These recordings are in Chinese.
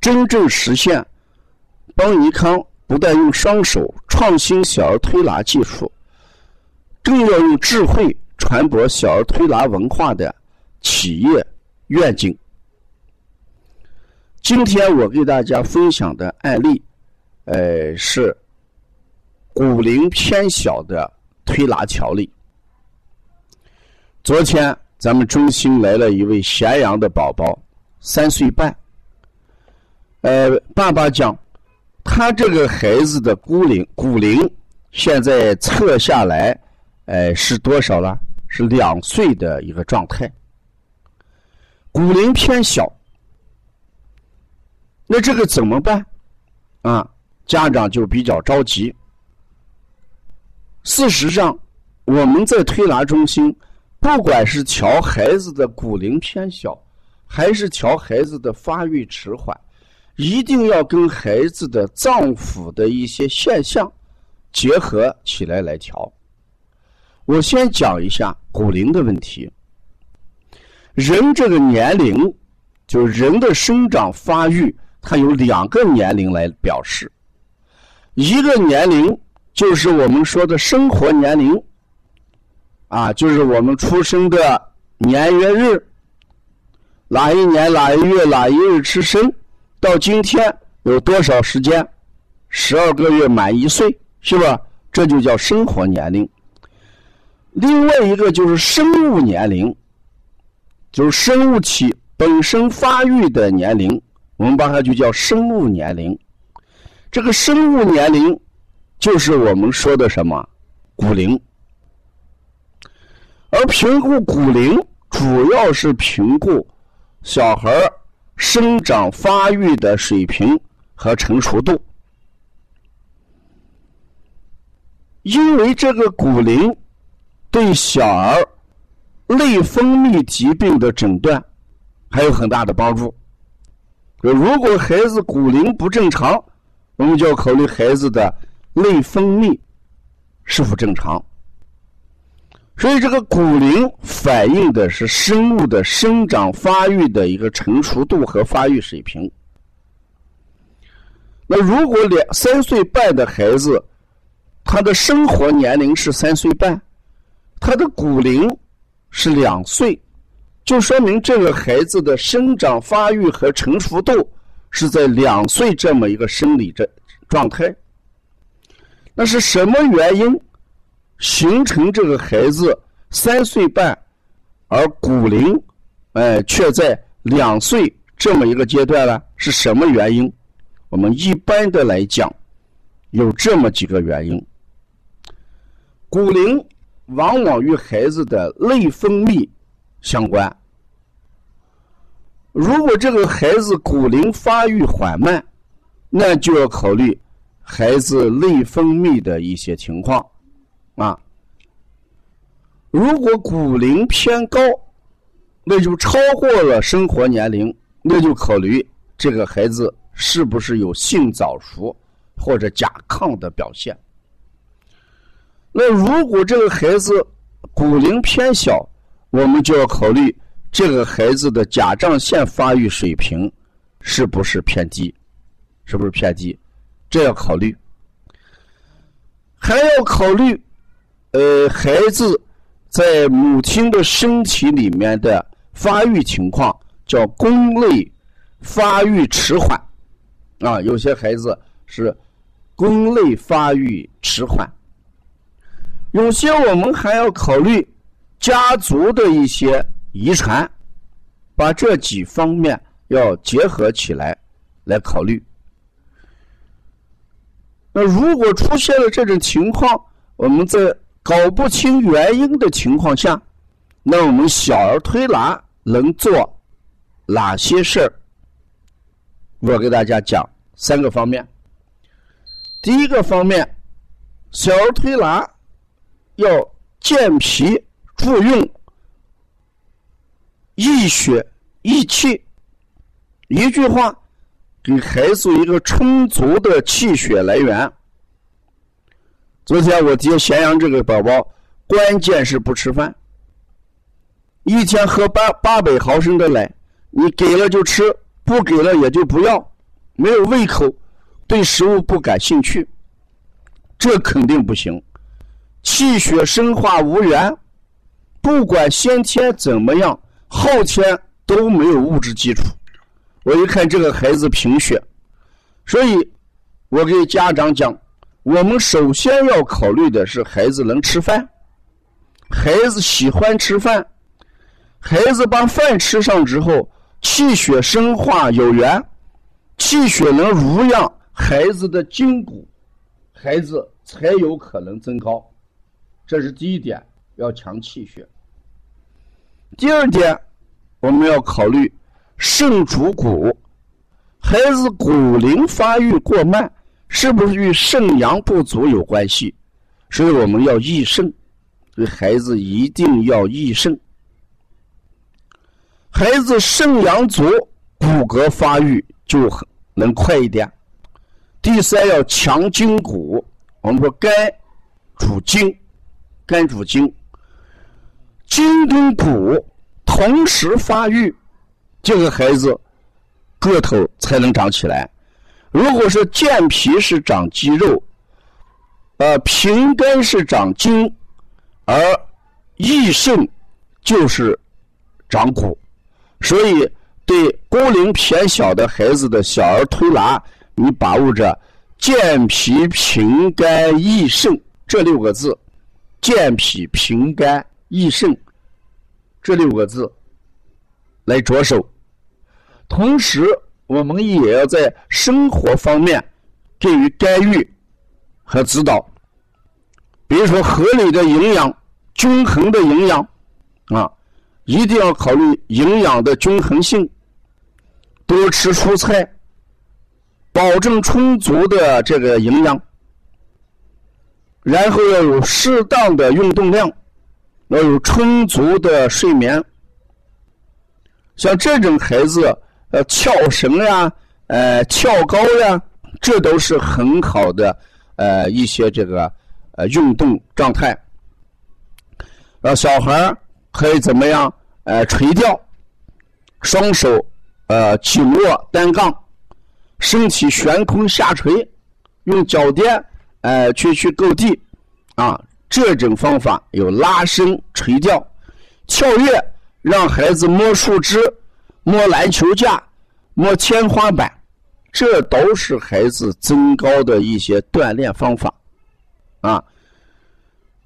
真正实现邦尼康不但用双手创新小儿推拿技术，更要用智慧传播小儿推拿文化的企业愿景。今天我给大家分享的案例，呃，是骨龄偏小的推拿调理。昨天咱们中心来了一位咸阳的宝宝，三岁半。呃，爸爸讲，他这个孩子的骨龄骨龄现在测下来，呃，是多少了？是两岁的一个状态，骨龄偏小。那这个怎么办？啊，家长就比较着急。事实上，我们在推拿中心，不管是调孩子的骨龄偏小，还是调孩子的发育迟缓。一定要跟孩子的脏腑的一些现象结合起来来调。我先讲一下骨龄的问题。人这个年龄，就人的生长发育，它有两个年龄来表示。一个年龄就是我们说的生活年龄，啊，就是我们出生的年月日，哪一年哪一月哪一日出生。到今天有多少时间？十二个月满一岁，是吧？这就叫生活年龄。另外一个就是生物年龄，就是生物体本身发育的年龄，我们把它就叫生物年龄。这个生物年龄就是我们说的什么骨龄，而评估骨龄主要是评估小孩。生长发育的水平和成熟度，因为这个骨龄对小儿内分泌疾病的诊断还有很大的帮助。如果孩子骨龄不正常，我们就要考虑孩子的内分泌是否正常。所以，这个骨龄反映的是生物的生长发育的一个成熟度和发育水平。那如果两三岁半的孩子，他的生活年龄是三岁半，他的骨龄是两岁，就说明这个孩子的生长发育和成熟度是在两岁这么一个生理这状态。那是什么原因？形成这个孩子三岁半，而骨龄，哎，却在两岁这么一个阶段呢？是什么原因？我们一般的来讲，有这么几个原因。骨龄往往与孩子的内分泌相关。如果这个孩子骨龄发育缓慢，那就要考虑孩子内分泌的一些情况。如果骨龄偏高，那就超过了生活年龄，那就考虑这个孩子是不是有性早熟或者甲亢的表现。那如果这个孩子骨龄偏小，我们就要考虑这个孩子的甲状腺发育水平是不是偏低，是不是偏低，这要考虑，还要考虑。呃，孩子在母亲的身体里面的发育情况叫宫内发育迟缓，啊，有些孩子是宫内发育迟缓，有些我们还要考虑家族的一些遗传，把这几方面要结合起来来考虑。那如果出现了这种情况，我们在搞不清原因的情况下，那我们小儿推拿能做哪些事儿？我给大家讲三个方面。第一个方面，小儿推拿要健脾助运、益血益气。一句话，给孩子一个充足的气血来源。昨天我接咸阳这个宝宝，关键是不吃饭，一天喝八八百毫升的奶，你给了就吃。不给了也就不要，没有胃口，对食物不感兴趣，这肯定不行。气血生化无源，不管先天怎么样，后天都没有物质基础。我一看这个孩子贫血，所以我给家长讲，我们首先要考虑的是孩子能吃饭，孩子喜欢吃饭，孩子把饭吃上之后。气血生化有源，气血能濡养孩子的筋骨，孩子才有可能增高。这是第一点，要强气血。第二点，我们要考虑肾主骨，孩子骨龄发育过慢，是不是与肾阳不足有关系？所以我们要益肾，对孩子一定要益肾。孩子肾阳足，骨骼发育就能快一点。第三要强筋骨，我们说肝主筋，肝主筋，筋跟骨同时发育，这个孩子个头才能长起来。如果是健脾是长肌肉，呃平肝是长筋，而益肾就是长骨。所以，对工龄偏小的孩子的小儿推拿，你把握着健脾平肝益肾这六个字，健脾平肝益肾这六个字来着手。同时，我们也要在生活方面给予干预和指导，比如说合理的营养、均衡的营养啊。一定要考虑营养的均衡性，多吃蔬菜，保证充足的这个营养，然后要有适当的运动量，要有充足的睡眠。像这种孩子，呃，跳绳呀，呃，跳高呀，这都是很好的呃一些这个呃运动状态。让小孩可以怎么样？呃，垂钓，双手呃紧握单杠，身体悬空下垂，用脚垫呃去去够地，啊，这种方法有拉伸、垂钓、跳跃，让孩子摸树枝、摸篮球架、摸天花板，这都是孩子增高的一些锻炼方法，啊，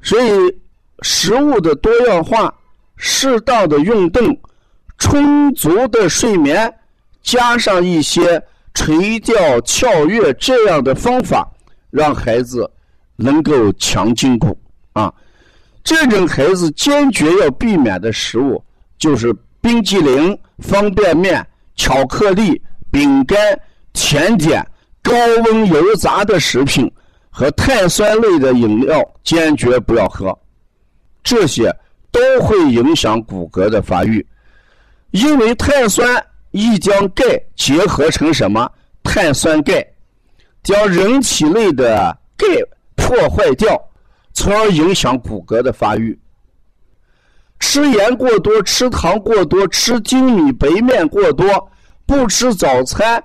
所以食物的多样化。适当的运动，充足的睡眠，加上一些垂钓、跳跃这样的方法，让孩子能够强筋骨啊。这种孩子坚决要避免的食物就是冰激凌、方便面、巧克力、饼干、甜点、高温油炸的食品和碳酸类的饮料，坚决不要喝这些。都会影响骨骼的发育，因为碳酸易将钙结合成什么？碳酸钙，将人体内的钙破坏掉，从而影响骨骼的发育。吃盐过多、吃糖过多、吃精米白面过多、不吃早餐、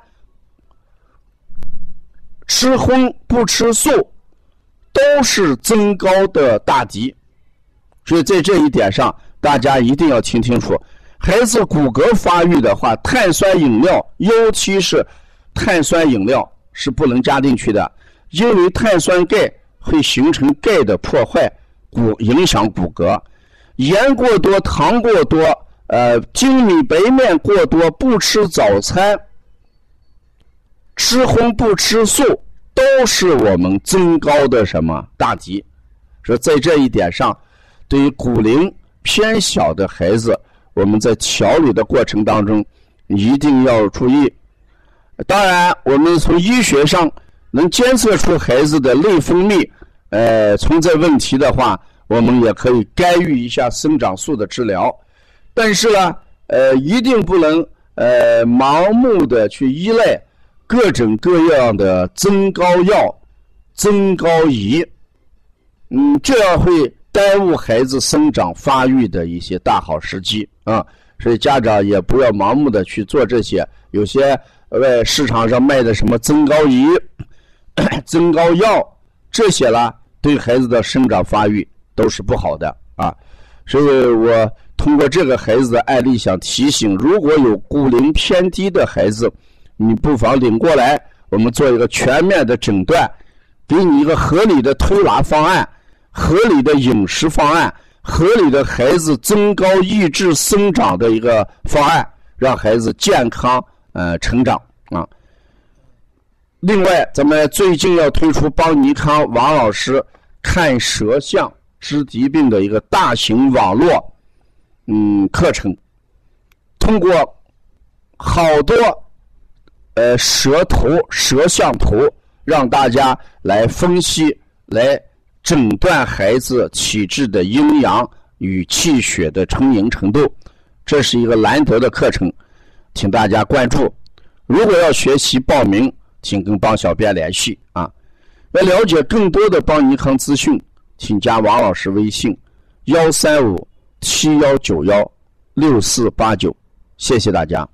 吃荤不吃素，都是增高的大敌。所以在这一点上，大家一定要听清楚。孩子骨骼发育的话，碳酸饮料，尤其是碳酸饮料是不能加进去的，因为碳酸钙会形成钙的破坏，骨影响骨骼。盐过多、糖过多、呃精米白面过多、不吃早餐、吃荤不吃素，都是我们增高的什么大敌。说在这一点上，对于骨龄偏小的孩子，我们在调理的过程当中一定要注意。当然，我们从医学上能监测出孩子的内分泌呃存在问题的话。我们也可以干预一下生长素的治疗，但是呢，呃，一定不能呃盲目的去依赖各种各样的增高药、增高仪，嗯，这样会耽误孩子生长发育的一些大好时机啊。所以家长也不要盲目的去做这些，有些呃市场上卖的什么增高仪、增高药这些啦，对孩子的生长发育。都是不好的啊，所以我通过这个孩子的案例，想提醒：如果有骨龄偏低的孩子，你不妨领过来，我们做一个全面的诊断，给你一个合理的推拿方案、合理的饮食方案、合理的孩子增高、抑制生长的一个方案，让孩子健康呃成长啊。另外，咱们最近要推出邦尼康王老师看舌象。治疾病的一个大型网络嗯课程，通过好多呃舌图、舌像图，让大家来分析、来诊断孩子体质的阴阳与气血的充盈程度。这是一个难得的课程，请大家关注。如果要学习报名，请跟帮小编联系啊。要了解更多的邦尼康资讯。请加王老师微信：幺三五七幺九幺六四八九，谢谢大家。